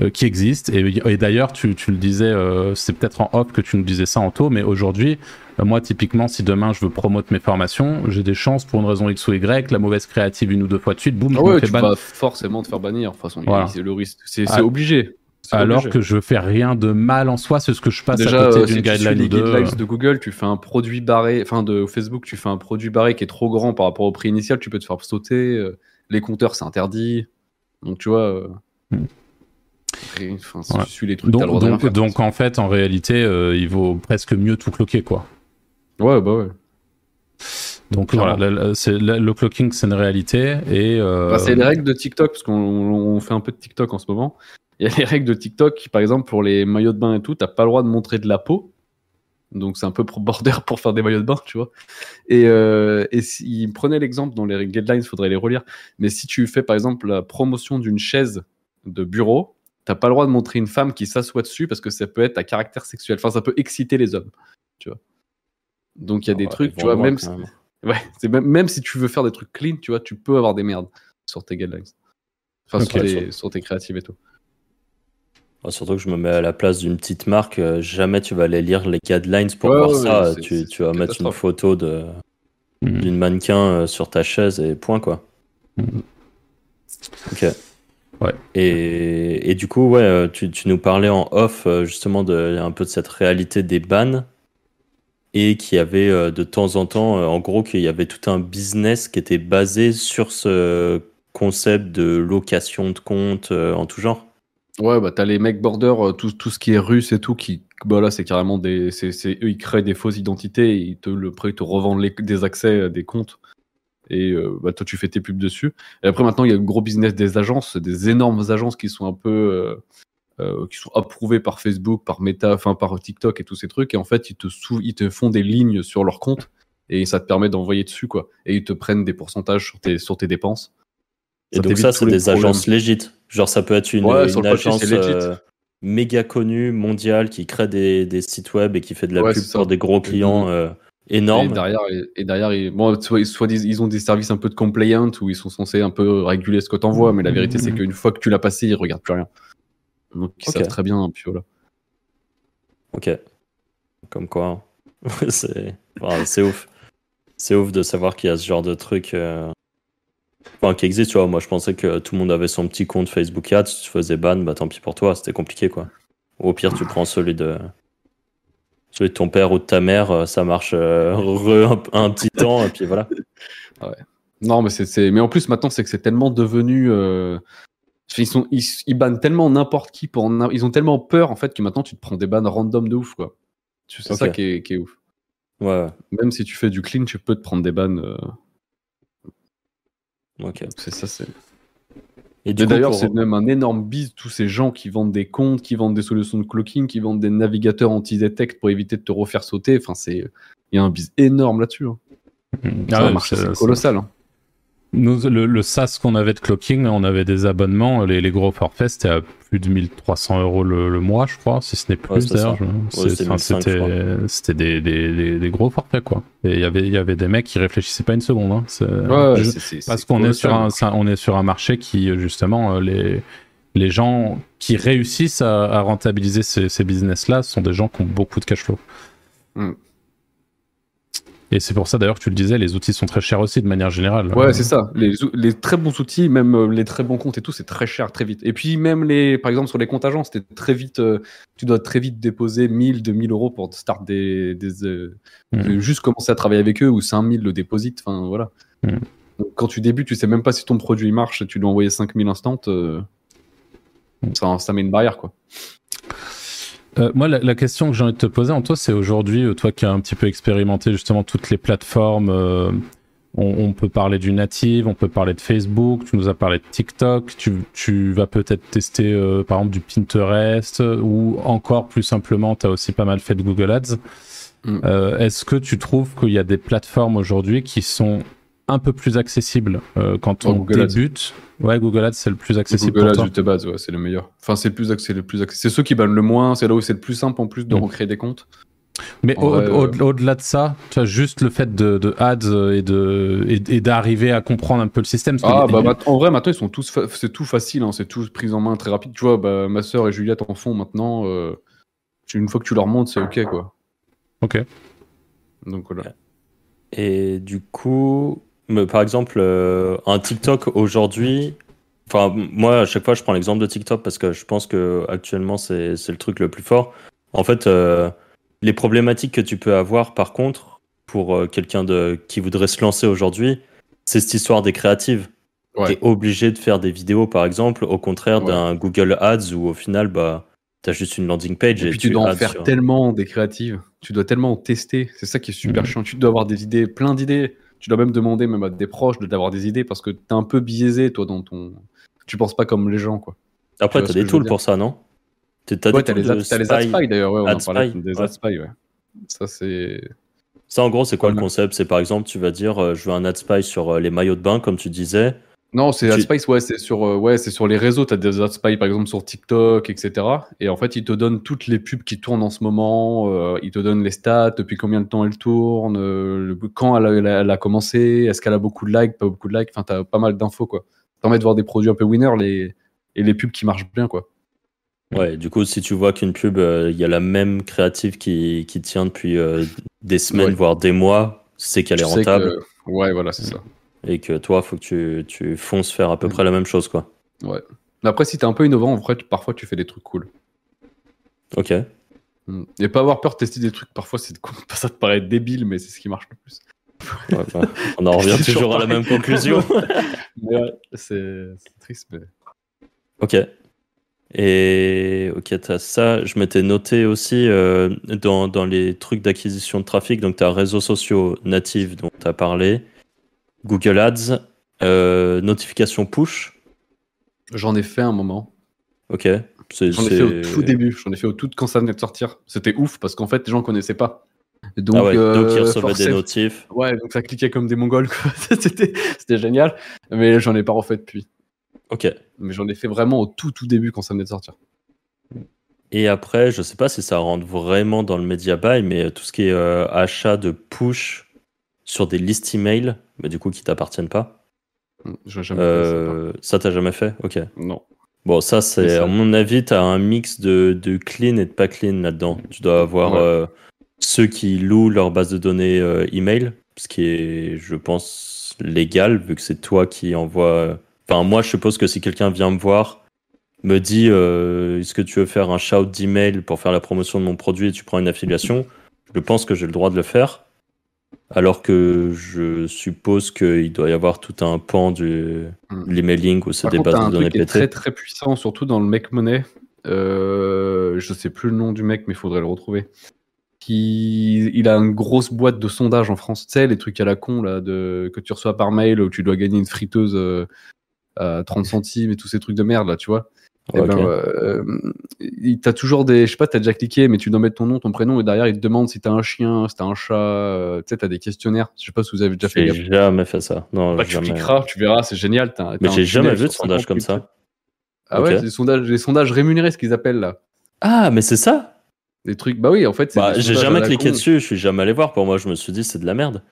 euh, qui existe. Et, et d'ailleurs, tu, tu le disais, euh, c'est peut-être en off que tu nous disais ça en taux, mais aujourd'hui, euh, moi, typiquement, si demain je veux promote mes formations, j'ai des chances pour une raison X ou Y, la mauvaise créative une ou deux fois de suite, boum, Ah je me fais tu ban. vas forcément te faire bannir. De toute façon, Voilà. c'est le risque. C'est Ah. obligé. Alors obligé. que je fais rien de mal en soi, c'est ce que je passe Déjà, à côté d'une tu guideline euh. guidelines de Google, tu fais un produit barré, enfin de Facebook, tu fais un produit barré qui est trop grand par rapport au prix initial, tu peux te faire sauter. Les compteurs, c'est interdit. Donc tu vois. Hmm. Après, enfin, si Ouais. tu suis les trucs, t'as le Donc, droit donc, en fait, en réalité, euh, il vaut presque mieux tout cloquer, quoi. Ouais, bah ouais. Donc Clairement. voilà, le, le- clocking c'est une réalité et euh, Bah, c'est les règles de TikTok, parce qu'on on fait un peu de TikTok en ce moment. Il y a les règles de TikTok, qui, par exemple, pour les maillots de bain et tout, t'as pas le droit de montrer de la peau. Donc c'est un peu pro- border *laughs* pour faire des maillots de bain, tu vois. Et, euh, et s'il prenait l'exemple dans les guidelines, faudrait les relire. Mais si tu fais par exemple la promotion d'une chaise de bureau, t'as pas le droit de montrer une femme qui s'assoit dessus parce que ça peut être à caractère sexuel. Enfin, ça peut exciter les hommes, tu vois. Donc il y a des Ouais, trucs, tu vois, même, même. Ouais, c'est même, même si tu veux faire des trucs clean, tu vois, tu peux avoir des merdes sur tes guidelines. Enfin, sur, tes, sur tes créatives et tout. Ouais, surtout que je me mets à la place d'une petite marque, euh, jamais tu vas aller lire les guidelines pour Ouais, voir ouais, ça. tu, tu vas mettre une photo de Mhm. d'une mannequin euh, sur ta chaise et point quoi. Mhm. Ok. Ouais. Et, et du coup, ouais, euh, tu, tu nous parlais en off euh, justement de un peu de cette réalité des bans et qu'il y avait euh, de temps en temps, en gros, qu'il y avait tout un business qui était basé sur ce concept de location de compte en tout genre. Ouais, bah t'as les mecs border, tout, tout ce qui est russe et tout, qui, bah là, c'est carrément des. c'est c'est- eux, ils créent des fausses identités, et ils te, le, ils te revendent les- des accès à des comptes. Et euh, bah, toi, tu fais tes pubs dessus. Et après, maintenant, il y a le gros business des agences, des énormes agences qui sont un peu. euh, euh, qui sont approuvées par Facebook, par Meta, enfin par TikTok et tous ces trucs. Et en fait, ils te, sou- ils te font des lignes sur leur compte et ça te permet d'envoyer dessus, quoi. Et ils te prennent des pourcentages sur tes, sur tes dépenses. Et Ça donc ça, c'est des problèmes. agences légites. Genre ça peut être une, Ouais, une sur le papier, agence méga connue, mondiale, qui crée des, des sites web et qui fait de la Ouais, pub pour des gros clients énormes. Et derrière, et, derrière ils, bon, soit, soit ils, ont des services un peu de compliant où ils sont censés un peu réguler ce que t'envoies, mais la vérité, c'est qu'une fois que tu l'as passé, ils regardent plus rien. Donc ils Ok. savent très bien, puis voilà. Ok. Comme quoi. hein. *laughs* c'est enfin, ouf. C'est ouf de savoir qu'il y a ce genre de truc euh, enfin, qui existe. Tu vois, moi je pensais que tout le monde avait son petit compte Facebook Ads. Si tu faisais ban, bah tant pis pour toi, c'était compliqué quoi. Ou au pire, tu prends celui de. Celui de ton père ou de ta mère, euh, ça marche euh, un, un petit temps, et puis voilà. *laughs* Non, mais c'est, mais en plus maintenant, c'est que c'est tellement devenu. euh, Ils, sont, ils, ils bannent tellement n'importe qui pour. Ils ont tellement peur en fait que maintenant tu te prends des bans random de ouf quoi. C'est ça qui est, qui est ouf. Ouais, ouais, Même si tu fais du clean, tu peux te prendre des bans. euh, ok. C'est ça, c'est. Et d'ailleurs, pour- c'est même un énorme bise, tous ces gens qui vendent des comptes, qui vendent des solutions de clocking, qui vendent des navigateurs anti-detect pour éviter de te refaire sauter. Enfin, c'est. Il y a un bise énorme là-dessus. hein. Ah ouais, c'est colossal. hein. Nous, le, le SaaS qu'on avait de clocking, on avait des abonnements, les, les gros forfaits, c'était à plus de 1300 euros le, le mois, je crois, si ce n'est plus Ouais, c'était d'ailleurs. Ouais, c'était enfin, 1500, je C'était c'était des, des, des, des gros forfaits, quoi. Et il y avait- il y avait des mecs qui réfléchissaient pas une seconde. Hein. Parce qu'on est, sur un, ça- on est sur un marché qui, justement, euh, les, les gens qui réussissent à, à rentabiliser ces, ces business-là sont des gens qui ont beaucoup de cash flow. Mm. Et c'est pour ça d'ailleurs que tu le disais, les outils sont très chers aussi de manière générale. Ouais, c'est ça. Les, très bons outils, même euh, les très bons comptes et tout, c'est très cher, très vite. Et puis même les, par exemple sur les comptes agents, c'était très vite. euh, tu dois très vite déposer 1000, 2000 euros pour start des, des euh, de juste commencer à travailler avec eux ou 5000 le déposit. Enfin voilà. Donc, quand tu débutes, tu sais même pas si ton produit marche. Tu dois envoyer 5000 instant. euh, Mhm. ça, ça met une barrière quoi. Euh, moi, la, la question que j'ai envie de te poser, Antoine, c'est aujourd'hui, euh, toi qui as un petit peu expérimenté justement toutes les plateformes, euh, on, on peut parler du native, on peut parler de Facebook, tu nous as parlé de TikTok, tu, tu vas peut-être tester euh, par exemple du Pinterest, euh, ou encore plus simplement, tu as aussi pas mal fait de Google Ads. Mm. Euh, Est-ce que tu trouves qu'il y a des plateformes aujourd'hui qui sont un peu plus accessibles euh, quand Oh, on Google Ads. débute Ouais, Google Ads, c'est le plus accessible Google pour Ads, toi. juste de base, ouais, c'est le meilleur. Enfin, c'est le plus accès, le plus accès- C'est ceux qui bannent le moins. C'est là où c'est le plus simple en plus de recréer des comptes. Mais au- au- euh, au-delà de ça, tu as juste le fait de, de ads et de et, et d'arriver à comprendre un peu le système. Ah bah en vrai maintenant ils sont tous fa- c'est tout facile hein, c'est tout pris en main très rapide tu vois bah, ma soeur et Juliette en font maintenant euh, une fois que tu leur montres c'est ok quoi Ok. donc voilà Et du coup, me- par exemple, euh, un TikTok aujourd'hui, enfin, moi, à chaque fois, je prends l'exemple de TikTok parce que je pense que actuellement, c'est c'est le truc le plus fort. En fait, euh, les problématiques que tu peux avoir, par contre, pour euh, quelqu'un de qui voudrait se lancer aujourd'hui, c'est cette histoire des créatives. Ouais. T'es obligé de faire des vidéos, par exemple, au contraire Ouais. d'un Google Ads où au final, bah, t'as juste une landing page et et, puis tu dois en faire sur- tellement des créatives tu dois tellement en tester c'est ça qui est super Mhm. chiant tu dois avoir des idées plein d'idées tu dois même demander même à des proches de d'avoir des idées parce que t'es un peu biaisé toi dans ton. Tu penses pas comme les gens quoi. Après, t'as des tools pour ça, non? T'as Ouais, les, ad- les spy. AdSpy d'ailleurs, ouais, on en AdSpy, parlait des ouais. AdSpy, ouais. Ça c'est. Ça, en gros, c'est quoi le concept? C'est par exemple, tu vas dire, euh, je veux un ad spy sur euh, les maillots de bain, comme tu disais. Non, c'est Tu- AdSpy, ouais, c'est sur, euh, ouais, c'est sur les réseaux. T'as des AdSpy par exemple sur TikTok, etc. Et en fait, ils te donnent toutes les pubs qui tournent en ce moment. euh, ils te donnent les stats, depuis combien de temps elle tourne, euh, le- quand elle a, elle a- elle a commencé, est-ce qu'elle a beaucoup de likes, pas beaucoup de likes. Enfin, t'as pas mal d'infos quoi. Ça permet de voir des produits un peu winner les... et les pubs qui marchent bien quoi. Ouais, du coup, si tu vois qu'une pub, euh, il y a la même créative qui, qui tient depuis euh, des semaines, Ouais. voire des mois, c'est qu'elle est Tu rentable. que- Ouais, voilà, c'est ça. Et que toi, faut que tu, tu fonces faire à peu près la même chose, quoi. Ouais. Mais après, si t'es un peu innovant, en vrai, parfois tu fais des trucs cool. Ok. Mm. Et pas avoir peur de tester des trucs, parfois c'est *laughs* ça te paraît débile, mais c'est ce qui marche le plus. Ouais, on en revient *laughs* toujours à la même conclusion. *laughs* Ouais, c'est triste, mais. Ok. Et ok, t'as ça. Je m'étais noté aussi euh, dans, dans les trucs d'acquisition de trafic. Donc, tu as réseaux sociaux natifs dont tu as parlé, Google Ads, euh, notification push. J'en ai fait un moment. Ok. J'en ai fait au tout début. J'en ai fait au tout quand ça venait de sortir. C'était ouf parce qu'en fait, les gens connaissaient pas. Donc, ah ouais, euh, donc ils recevaient des notifs. Ouais, donc ça cliquait comme des mongols. quoi. *laughs* C'était c'était génial. Mais j'en ai pas refait depuis. Ok. Mais j'en ai fait vraiment au tout tout début quand ça venait de sortir. Et après, je sais pas si ça rentre vraiment dans le media buy, mais tout ce qui est euh, achat de push sur des listes email, mais du coup qui t'appartiennent pas. Mm, J'ai jamais fait ça. Euh, ça, t'as jamais fait? Ok. Non. Bon, ça, c'est ça- à mon avis, tu as un mix de, de clean et de pas clean là-dedans. Tu dois avoir Ouais. euh, ceux qui louent leur base de données euh, email, ce qui est, je pense, légal, vu que c'est toi qui envoie. Enfin, moi, je suppose que si quelqu'un vient me voir, me dit euh, est-ce que tu veux faire un shout d'email pour faire la promotion de mon produit et tu prends une affiliation, je pense que j'ai le droit de le faire. Alors que je suppose qu'il doit y avoir tout un pan du Hmm. l'emailing où c'est des bases de données pétées. très très puissant, surtout dans le Make Money. Euh, je sais plus le nom du mec, mais il faudrait le retrouver. Qui, il a une grosse boîte de sondage en France. Tu sais, les trucs à la con là, de, que tu reçois par mail où tu dois gagner une friteuse euh, à 30 centimes et tous ces trucs de merde là, tu vois. Eh Ok. ben, euh, il- t'as toujours des, je sais pas, t'as déjà cliqué, mais tu dois mettre ton nom, ton prénom, et derrière il te demande si t'as un chien, si t'as un chat, euh, tu sais, t'as des questionnaires. Je sais pas si vous avez déjà fait. J'ai jamais fait ça. Non, Bah, tu cliqueras, tu verras, c'est génial. t'as- Mais j'ai jamais vu de sondage 50 comme 000 ça. Ah ouais, des sondages, des sondages rémunérés, ce qu'ils appellent là. Ah, mais c'est ça Des trucs, bah oui, en fait, c'est bah, J'ai jamais cliqué dessus, je suis jamais allé voir. Pour moi, je me suis dit, c'est de la merde.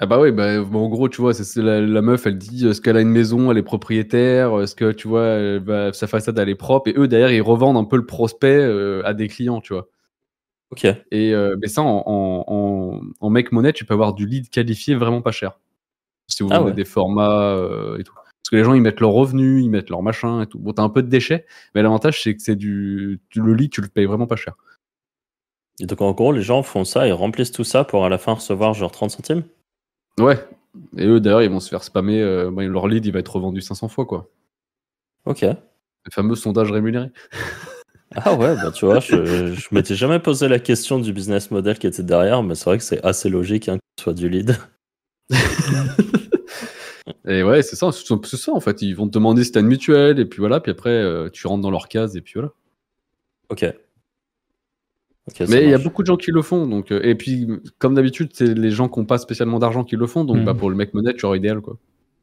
Ah bah oui, bah, en gros, tu vois, c'est la, la meuf, elle dit est-ce qu'elle a une maison, elle est propriétaire, est-ce que, tu vois, elle sa façade, elle est propre, et eux, derrière, ils revendent un peu le prospect euh, à des clients, tu vois. Ok. Et euh, mais ça, en, en, en, en make money, tu peux avoir du lead qualifié vraiment pas cher. Si vous Ah vendez ouais. des formats euh, et tout. Parce que les gens, ils mettent leurs revenus, ils mettent leur machin et tout. Bon, t'as un peu de déchets, mais l'avantage, c'est que c'est du, du- le lead, tu le payes vraiment pas cher. Et donc, en gros, les gens font ça, ils remplissent tout ça pour à la fin recevoir genre 30 centimes? Ouais. Et eux, d'ailleurs, ils vont se faire spammer. euh, bah, leur lead, il va être revendu 500 fois, quoi. Ok. Le fameux sondage rémunéré. Ah ouais, bah tu vois, je, je m'étais jamais posé la question du business model qui était derrière, mais c'est vrai que c'est assez logique hein, que ce soit du lead. *laughs* Et ouais, c'est ça, c'est c'est ça, en fait. Ils vont te demander si t'as une mutuelle, et puis voilà, puis après, euh, tu rentres dans leur case, et puis voilà. Ok. Mais il y a beaucoup de gens qui le font, donc. euh, et puis, comme d'habitude, c'est les gens qui n'ont pas spécialement d'argent qui le font, donc Mhm. bah, pour le mec monnaie, tu auras idéal, quoi.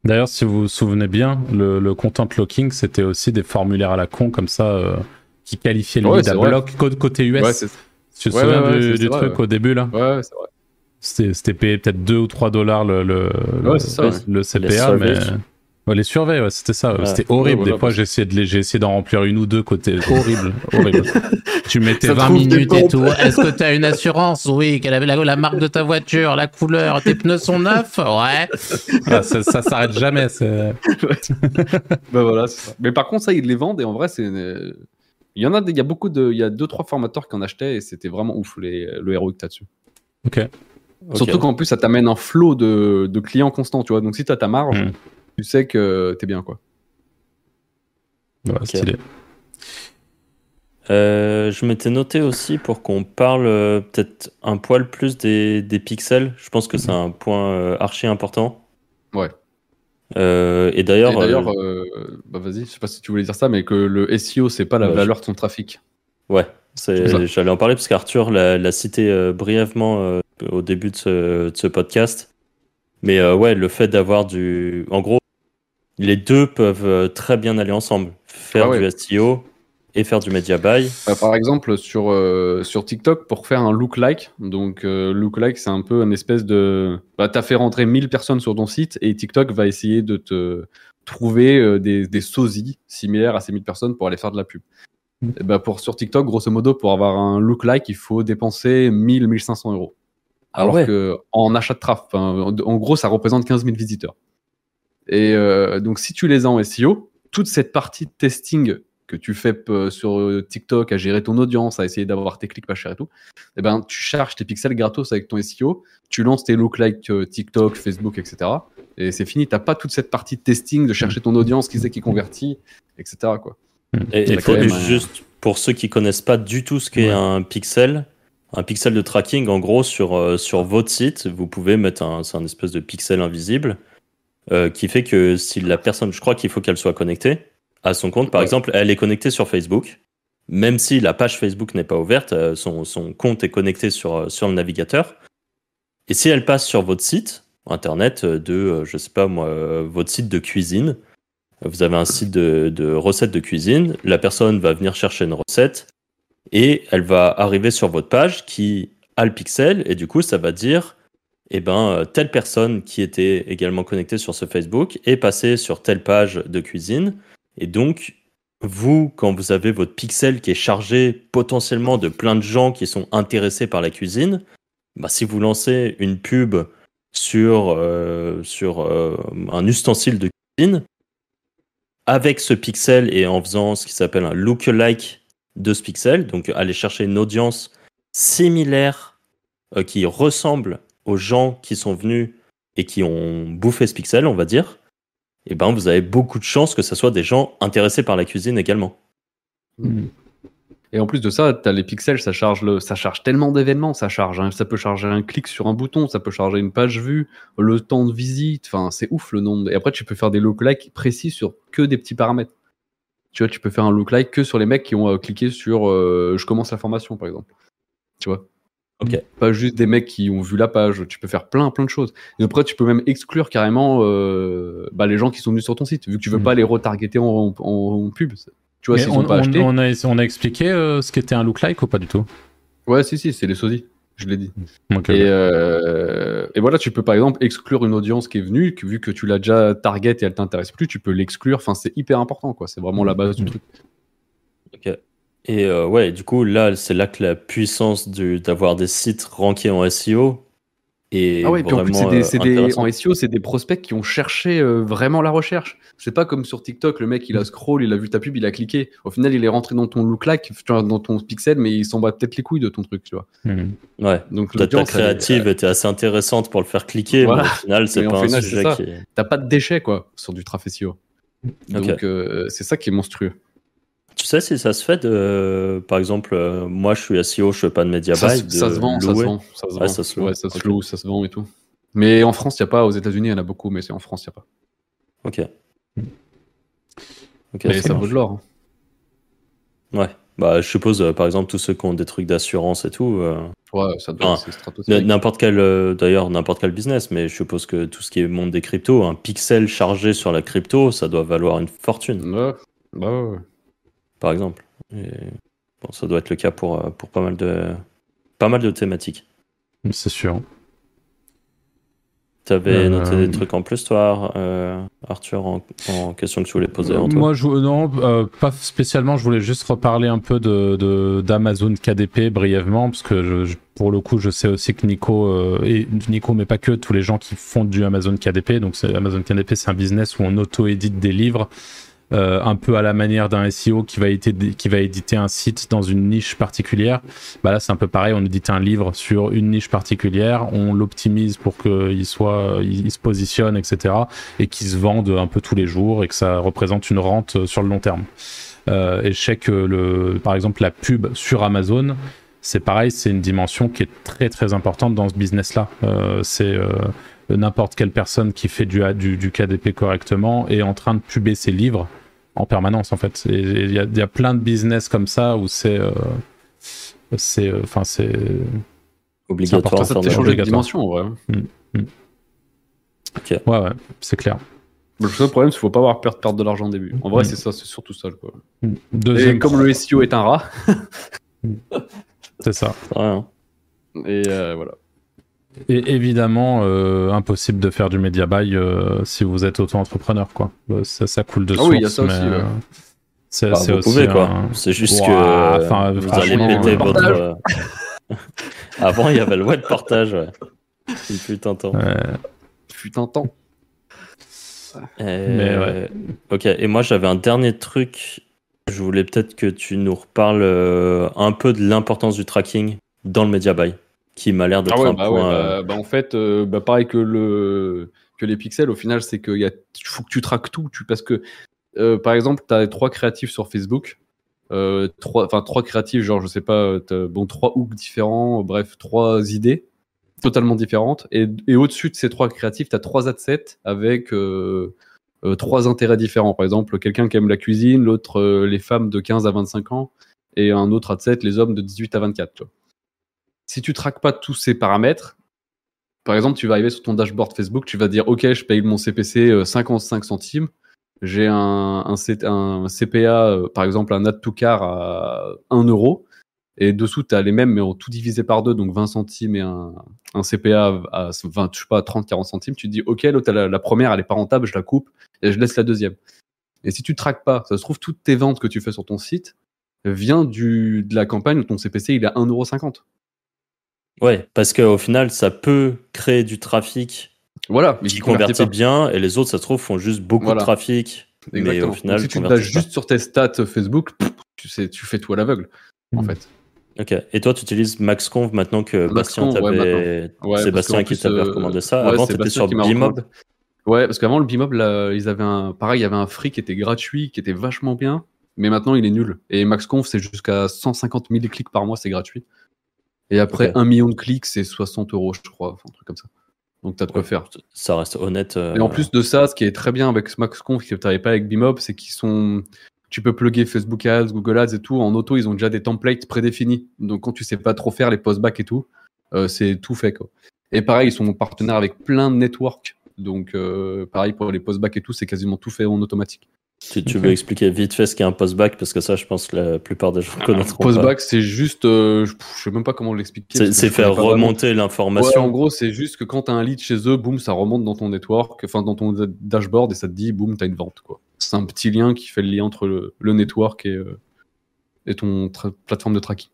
D'ailleurs, si vous vous souvenez bien, le, le content locking, c'était aussi des formulaires à la con comme ça euh, qui qualifiaient le Ouais, lead à vrai. bloc côté US. Ouais, tu te ouais, souviens ouais, ouais, du, vrai, truc ouais. au début là ouais, ouais, c'est vrai. C'était c'était payé peut-être 2 ou 3 dollars le, le, le, Ouais, c'est ça, ouais. le CPA, mais. Ouais, les surveys, ouais, c'était ça. Ouais. C'était horrible. Des fois, j'ai essayé de les- j'ai essayé d'en remplir une ou deux côté. *laughs* Horrible, horrible. tu mettais Ça 20 trouve des minutes et tout. Est-ce que tu as une assurance? Oui. Quelle avait la, la marque de ta voiture, la couleur, tes pneus sont neufs? Ouais. Ah, ça ça s'arrête jamais. *laughs* Bah voilà, ça. Mais par contre, ça, ils les vendent, et en vrai, c'est. une- Il y en a, des- il y a beaucoup de. Il y a deux, trois formateurs qui en achetaient, et c'était vraiment ouf, les, le ROI que t'as dessus. Ok. Surtout qu'en plus, ça t'amène un flot de, de clients constants, tu vois. Donc si t'as ta marge, Mm. Tu sais que t'es bien, quoi. Ouais, Ok. stylé. Euh, je m'étais noté aussi pour qu'on parle euh, peut-être un poil plus des, des pixels. Je pense que c'est un point euh, archi important. Ouais. Euh, et d'ailleurs, d'ailleurs, bah vas-y, je sais pas si tu voulais dire ça, mais que le SEO, c'est pas la valeur de ton trafic. ouais, j'allais en parler parce qu'Arthur l'a l'a cité euh, brièvement euh, au début de ce, de ce podcast. Mais euh, ouais, le fait d'avoir du. En gros, les deux peuvent euh, très bien aller ensemble. Faire Ah ouais. du SEO et faire du media buy. Euh, par exemple, sur, euh, sur TikTok, pour faire un look-like, donc euh, look-like, c'est un peu une espèce de. Bah, tu as fait rentrer 1000 personnes sur ton site et TikTok va essayer de te trouver euh, des, des sosies similaires à ces 1000 personnes pour aller faire de la pub. Et bah, pour, sur TikTok, grosso modo, pour avoir un look-like, il faut dépenser 1000-1500 euros. Ah Alors ouais. que en achat de trafic, en, en gros, ça représente 15 000 visiteurs. Et euh, donc, si tu les as en SEO, toute cette partie de testing que tu fais euh, sur euh, TikTok à gérer ton audience, à essayer d'avoir tes clics pas chers et tout, eh ben, tu charges tes pixels gratos avec ton SEO, tu lances tes lookalikes TikTok, Facebook, etc. Et c'est fini, t'as pas toute cette partie de testing, de chercher ton audience, qui c'est qui convertit, etc. Quoi. Et, Il y et même un- juste pour ceux qui connaissent pas du tout ce qu'est Ouais. un pixel, un pixel de tracking, en gros, sur, sur votre site, vous pouvez mettre un, c'est un espèce de pixel invisible euh, qui fait que si la personne, je crois qu'il faut qu'elle soit connectée à son compte, par Ouais. exemple, elle est connectée sur Facebook, même si la page Facebook n'est pas ouverte, euh, son, son compte est connecté sur, euh, sur le navigateur. Et si elle passe sur votre site internet de, je sais pas moi, votre site de cuisine, vous avez un site de, de recettes de cuisine, la personne va venir chercher une recette et elle va arriver sur votre page qui a le pixel et du coup ça va dire eh ben euh, telle personne qui était également connectée sur ce Facebook est passée sur telle page de cuisine. Et donc vous quand vous avez votre pixel qui est chargé potentiellement de plein de gens qui sont intéressés par la cuisine bah, si vous lancez une pub sur euh, sur euh, un ustensile de cuisine avec ce pixel et en faisant ce qui s'appelle un lookalike de ce pixel, donc aller chercher une audience similaire qui ressemble aux gens qui sont venus et qui ont bouffé ce pixel, on va dire, et ben vous avez beaucoup de chances que ce soit des gens intéressés par la cuisine également. Et en plus de ça, t'as les pixels, ça charge, le, ça charge tellement d'événements, ça charge, ça peut charger un clic sur un bouton, ça peut charger une page vue, le temps de visite, enfin c'est ouf le nombre. Et après tu peux faire des lookalikes précis sur que des petits paramètres. Tu vois, tu peux faire un lookalike que sur les mecs qui ont euh, cliqué sur euh, je commence la formation par exemple. Tu vois? Ok. Pas juste des mecs qui ont vu la page, tu peux faire plein plein de choses. Et après tu peux même exclure carrément euh, bah, les gens qui sont venus sur ton site, vu que tu veux Mhm. pas les retargeter en, en- en pub. Tu vois, s'ils on, ont pas on- acheté. on a, on a expliqué euh, ce qu'était un look-like ou pas du tout? Ouais, si, si, c'est les sosies. Je l'ai dit. Ok. Et, euh, et voilà, tu peux par exemple exclure une audience qui est venue, que, vu que tu l'as déjà target et elle t'intéresse plus, tu peux l'exclure. Enfin, c'est hyper important, quoi. C'est vraiment la base du truc. Ok. Et euh, ouais, du coup, là, c'est là que la puissance du- d'avoir des sites rankés en SEO est Ah ouais, puis en plus, c'est vraiment des, euh, des- en SEO, c'est des prospects qui ont cherché euh, vraiment la recherche. C'est pas comme sur TikTok, le mec il a scroll, il a vu ta pub, il a cliqué. Au final, il est rentré dans ton look-like, dans ton pixel, mais il s'en bat peut-être les couilles de ton truc, tu vois. Hmm. Ouais. Donc, ta créative était assez intéressante pour le faire cliquer, Voilà. mais au final, c'est pas un final, sujet ça. qui est... t'as pas de déchets, quoi, sur du trafic SEO. Donc, euh, c'est ça qui est monstrueux. Tu sais si ça se fait de... Par exemple, euh, moi, je suis SEO, je fais pas de media ça, buy, de ça se vend, ça se louer. vend, ça se Ouais, vend. ça se loue. Ouais, ça se loue, ça se vend et tout. Mais en France, il n'y a pas. Aux États-Unis, il y en a beaucoup, mais c'est en France, il n'y a pas. Ok. Ok, mais ça vaut de l'or. hein. Ouais. Bah, je suppose, euh, par exemple, tous ceux qui ont des trucs d'assurance et tout, euh, Ouais, ça doit Ah, c'est n- stratosphérique. n'importe quel, euh, d'ailleurs, n'importe quel business, mais je suppose que tout ce qui est monde des cryptos, un pixel chargé sur la crypto, ça doit valoir une fortune, Ouais, bah ouais, ouais. Par exemple. Et bon, ça doit être le cas pour, euh, pour pas mal de, pas mal de thématiques. C'est sûr. T'avais Euh, noté des trucs en plus, toi, euh, Arthur, en, en question que tu voulais poser, Moi, je, non, euh, pas spécialement. Je voulais juste reparler un peu de, de- d'Amazon KDP brièvement, parce que je, je- pour le coup, je sais aussi que Nico, et Nico, mais pas que, tous les gens qui font du Amazon KDP. Donc, Amazon KDP, c'est un business où on auto-édite des livres, euh, un peu à la manière d'un SEO qui va, éditer, un site dans une niche particulière. Bah là, c'est un peu pareil. On édite un livre sur une niche particulière, on l'optimise pour qu'il se positionne, etc et qui se vendent un peu tous les jours et que ça représente une rente sur le long terme. Euh, et je sais que, par exemple, la pub sur Amazon, c'est pareil, c'est une dimension qui est très très importante dans ce business-là. Euh, c'est euh, n'importe quelle personne qui fait du, du, du, KDP correctement est en train de puber ses livres en permanence, en fait. Il y, y, a plein de business comme ça où c'est. Euh, c'est. Enfin, c'est. Obligatoire. Ça te change de dimension, en vrai. Mm, mm. Okay. Ouais, ouais, c'est clair. Le seul problème, c'est qu'il ne faut pas avoir peur de perdre de l'argent au début. En vrai, mmh. c'est ça, c'est surtout ça. Quoi. Deuxième Et comme le SEO est un rat. c'est ça. Ouais. Et euh, voilà. Et évidemment, euh, impossible de faire du media buy euh, si vous êtes auto-entrepreneur. quoi. Ça, ça coule de ah source. oui, il y a ça mais, aussi. Ouais. C'est bah, vous aussi pouvez, quoi. un... C'est juste Ouah, que enfin, vous allez péter euh, votre. *laughs* Avant, il y avait le web portage. Ouais. Il fut un temps. Ouais. Fut un temps. Euh, Mais ouais. Ok, et moi j'avais un dernier truc. Je voulais peut-être que tu nous reparles euh, un peu de l'importance du tracking dans le media buy, qui m'a l'air d'être Ah ouais, un bah ouais, euh, bah, bah, en fait, euh, bah, pareil que, le, que les pixels, au final, c'est qu'il faut que tu traques tout. Tu, parce que, euh, par exemple, tu as trois créatifs sur Facebook. euh, trois, enfin, trois créatifs, genre, je sais pas, bon, trois hooks différents, bref, trois idées totalement différentes. Et, et au-dessus de ces trois créatifs, tu as trois adsets avec trois intérêts différents. Par exemple, quelqu'un qui aime la cuisine, l'autre les femmes de 15 à 25 ans, et un autre adset, les hommes de 18 à 24. tu vois. Si tu traques pas tous ces paramètres, par exemple, tu vas arriver sur ton dashboard Facebook, tu vas dire OK, je paye mon CPC euh, 55 centimes, j'ai un, CPA, euh, par exemple un add to car à 1 euro, et dessous, tu as les mêmes, mais tout divisé par deux, donc 20 centimes et un, CPA à 20, je sais pas, 30, 40 centimes. Tu te dis OK, la, première, elle est pas rentable, je la coupe et je laisse la deuxième. Et si tu traques pas, ça se trouve, toutes tes ventes que tu fais sur ton site vient du, de la campagne où ton CPC il est à 1,50€. Ouais, parce qu'au final, ça peut créer du trafic Voilà, mais qui convertit pas. bien, et les autres, ça se trouve, font juste beaucoup Voilà. de trafic. Mais Exactement. au final, Donc, si tu te bases juste sur tes stats Facebook, pff, tu, sais, tu fais tout à l'aveugle, en Mm. fait. Ok. Et toi, tu utilises MaxConf maintenant que Bastien ouais, t'avait. Ouais, parce c'est Bastien qu'en qui t'avait euh, recommandé ça. ouais, Avant, t'étais sur Bimob. Ouais, parce qu'avant le Bimob, là, ils avaient un, pareil, il y avait un free qui était gratuit, qui était vachement bien, mais maintenant il est nul. Et MaxConf, c'est jusqu'à 150 000 clics par mois, c'est gratuit. Et après, un million de clics, c'est 60 euros, je crois, enfin, un truc comme ça. Donc t'as de quoi Ouais. faire. Ça reste honnête. euh, Et en plus de ça, ce qui est très bien avec MaxConf, que tu n'avais pas avec Bimob, c'est qu'ils sont. Tu peux plugger Facebook Ads, Google Ads et tout. En auto, ils ont déjà des templates prédéfinis. Donc quand tu sais pas trop faire les post-back et tout, euh, c'est tout fait. Quoi. Et pareil, ils sont partenaires avec plein de networks. Donc euh, pareil pour les post-back et tout, c'est quasiment tout fait en automatique. Tu, tu veux expliquer vite fait ce qu'est un post-back Parce que ça, je pense que la plupart des gens connaîtront. pas. Post-back, c'est juste. euh, je je sais même pas comment l'expliquer. C'est faire remonter Ouais, l'information. en gros, c'est juste que quand tu as un lead chez eux, boum, ça remonte dans ton network, enfin dans ton dashboard et ça te dit, boum, tu as une vente. quoi. C'est un petit lien qui fait le lien entre le, le network et, euh, et ton plateforme de tracking.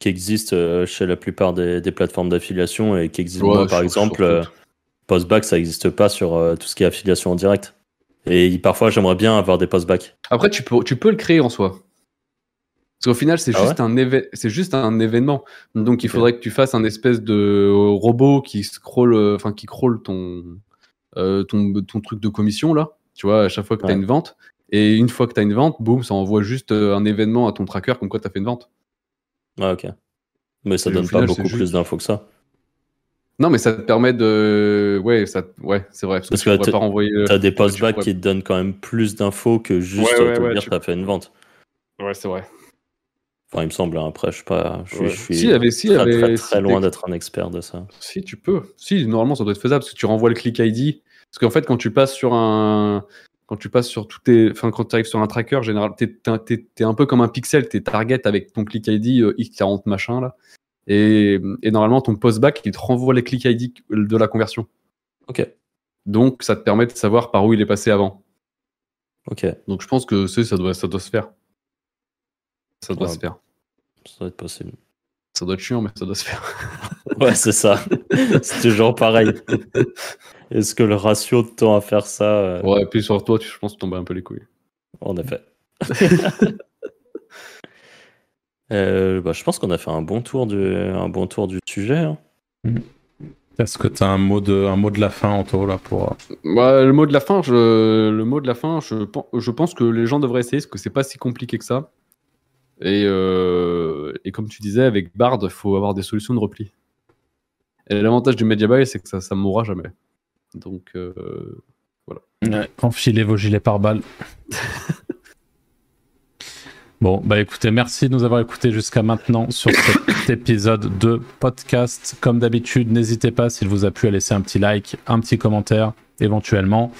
qui existe euh, chez la plupart des, des plateformes d'affiliation et qui existe Ouais, moi, par exemple postback ça n'existe pas sur tout ce qui est affiliation en direct et parfois j'aimerais bien avoir des postback Après, tu peux, tu peux le créer en soi. Parce qu'au final, c'est Ah juste, c'est juste un événement. Donc, il faudrait que tu fasses un espèce de robot qui scroll, euh, enfin, qui crawl ton, euh, ton, ton truc de commission, là. Tu vois, à chaque fois que tu as Ouais. une vente. Et une fois que tu as une vente, boum, ça envoie juste euh, un événement à ton tracker comme quoi tu as fait une vente. ah ok mais ça Et donne final, pas beaucoup juste- plus d'infos que ça Non, mais ça te permet de. Ouais, ça... ouais c'est vrai. Parce, Parce que, que tu pas renvoyer. euh, t'as des postback pourrais- qui te donnent quand même plus d'infos que juste Ouais, ouais, te ouais, dire tu- t'as fait une vente Ouais, c'est vrai. enfin il me semble hein, après je sais pas je, Ouais. je suis Si, il avait- si, très, avait- très, loin d'être un expert de ça Si, tu peux. Si, normalement, ça doit être faisable parce que tu renvoies le click ID. Parce qu'en fait, quand tu passes sur un. Quand tu passes sur tous tes. Enfin, quand tu arrives sur un tracker, général, t'es, t'es- t'es- t'es un peu comme un pixel, t'es target avec ton click ID euh, X40 machin là. Et, et normalement, ton postback, il te renvoie les click ID de la conversion. ok Donc, ça te permet de savoir par où il est passé avant. ok Donc, je pense que ça doit, ça doit se faire. Ça doit Ouais. se faire. ça doit être possible Ça doit être chiant, mais ça doit se faire. *laughs* Ouais, c'est ça. *laughs* c'est toujours pareil. Est-ce que le ratio de temps à faire ça euh, Ouais, et puis sur toi, tu, je pense que tu tombes un peu les couilles. En effet. *laughs* Euh, bah, je pense qu'on a fait un bon tour du, un bon tour du sujet. hein. Est-ce que tu as un mot, de, un mot de la fin, Anto, là, pour... Bah, le mot de la fin, je, le mot de la fin je, je pense que les gens devraient essayer, parce que c'est pas si compliqué que ça. Et, euh, et comme tu disais, avec Bard, il faut avoir des solutions de repli. Et l'avantage du Media Buy, c'est que ça ne mourra jamais. Donc, euh, voilà. Ouais, enfilez vos gilets par balles. *laughs* Bon, bah écoutez, merci de nous avoir écoutés jusqu'à maintenant sur cet *coughs* épisode de podcast. Comme d'habitude, n'hésitez pas, s'il vous a plu, à laisser un petit like, un petit commentaire, éventuellement.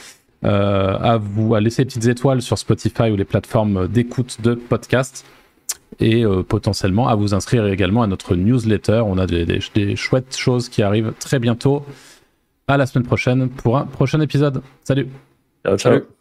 Euh, à vous à laisser des petites étoiles sur Spotify ou les plateformes d'écoute de podcast et euh, potentiellement à vous inscrire également à notre newsletter. On a des, des, des, chouettes choses qui arrivent très bientôt. À la semaine prochaine pour un prochain épisode. Salut. Ciao, ciao. Salut.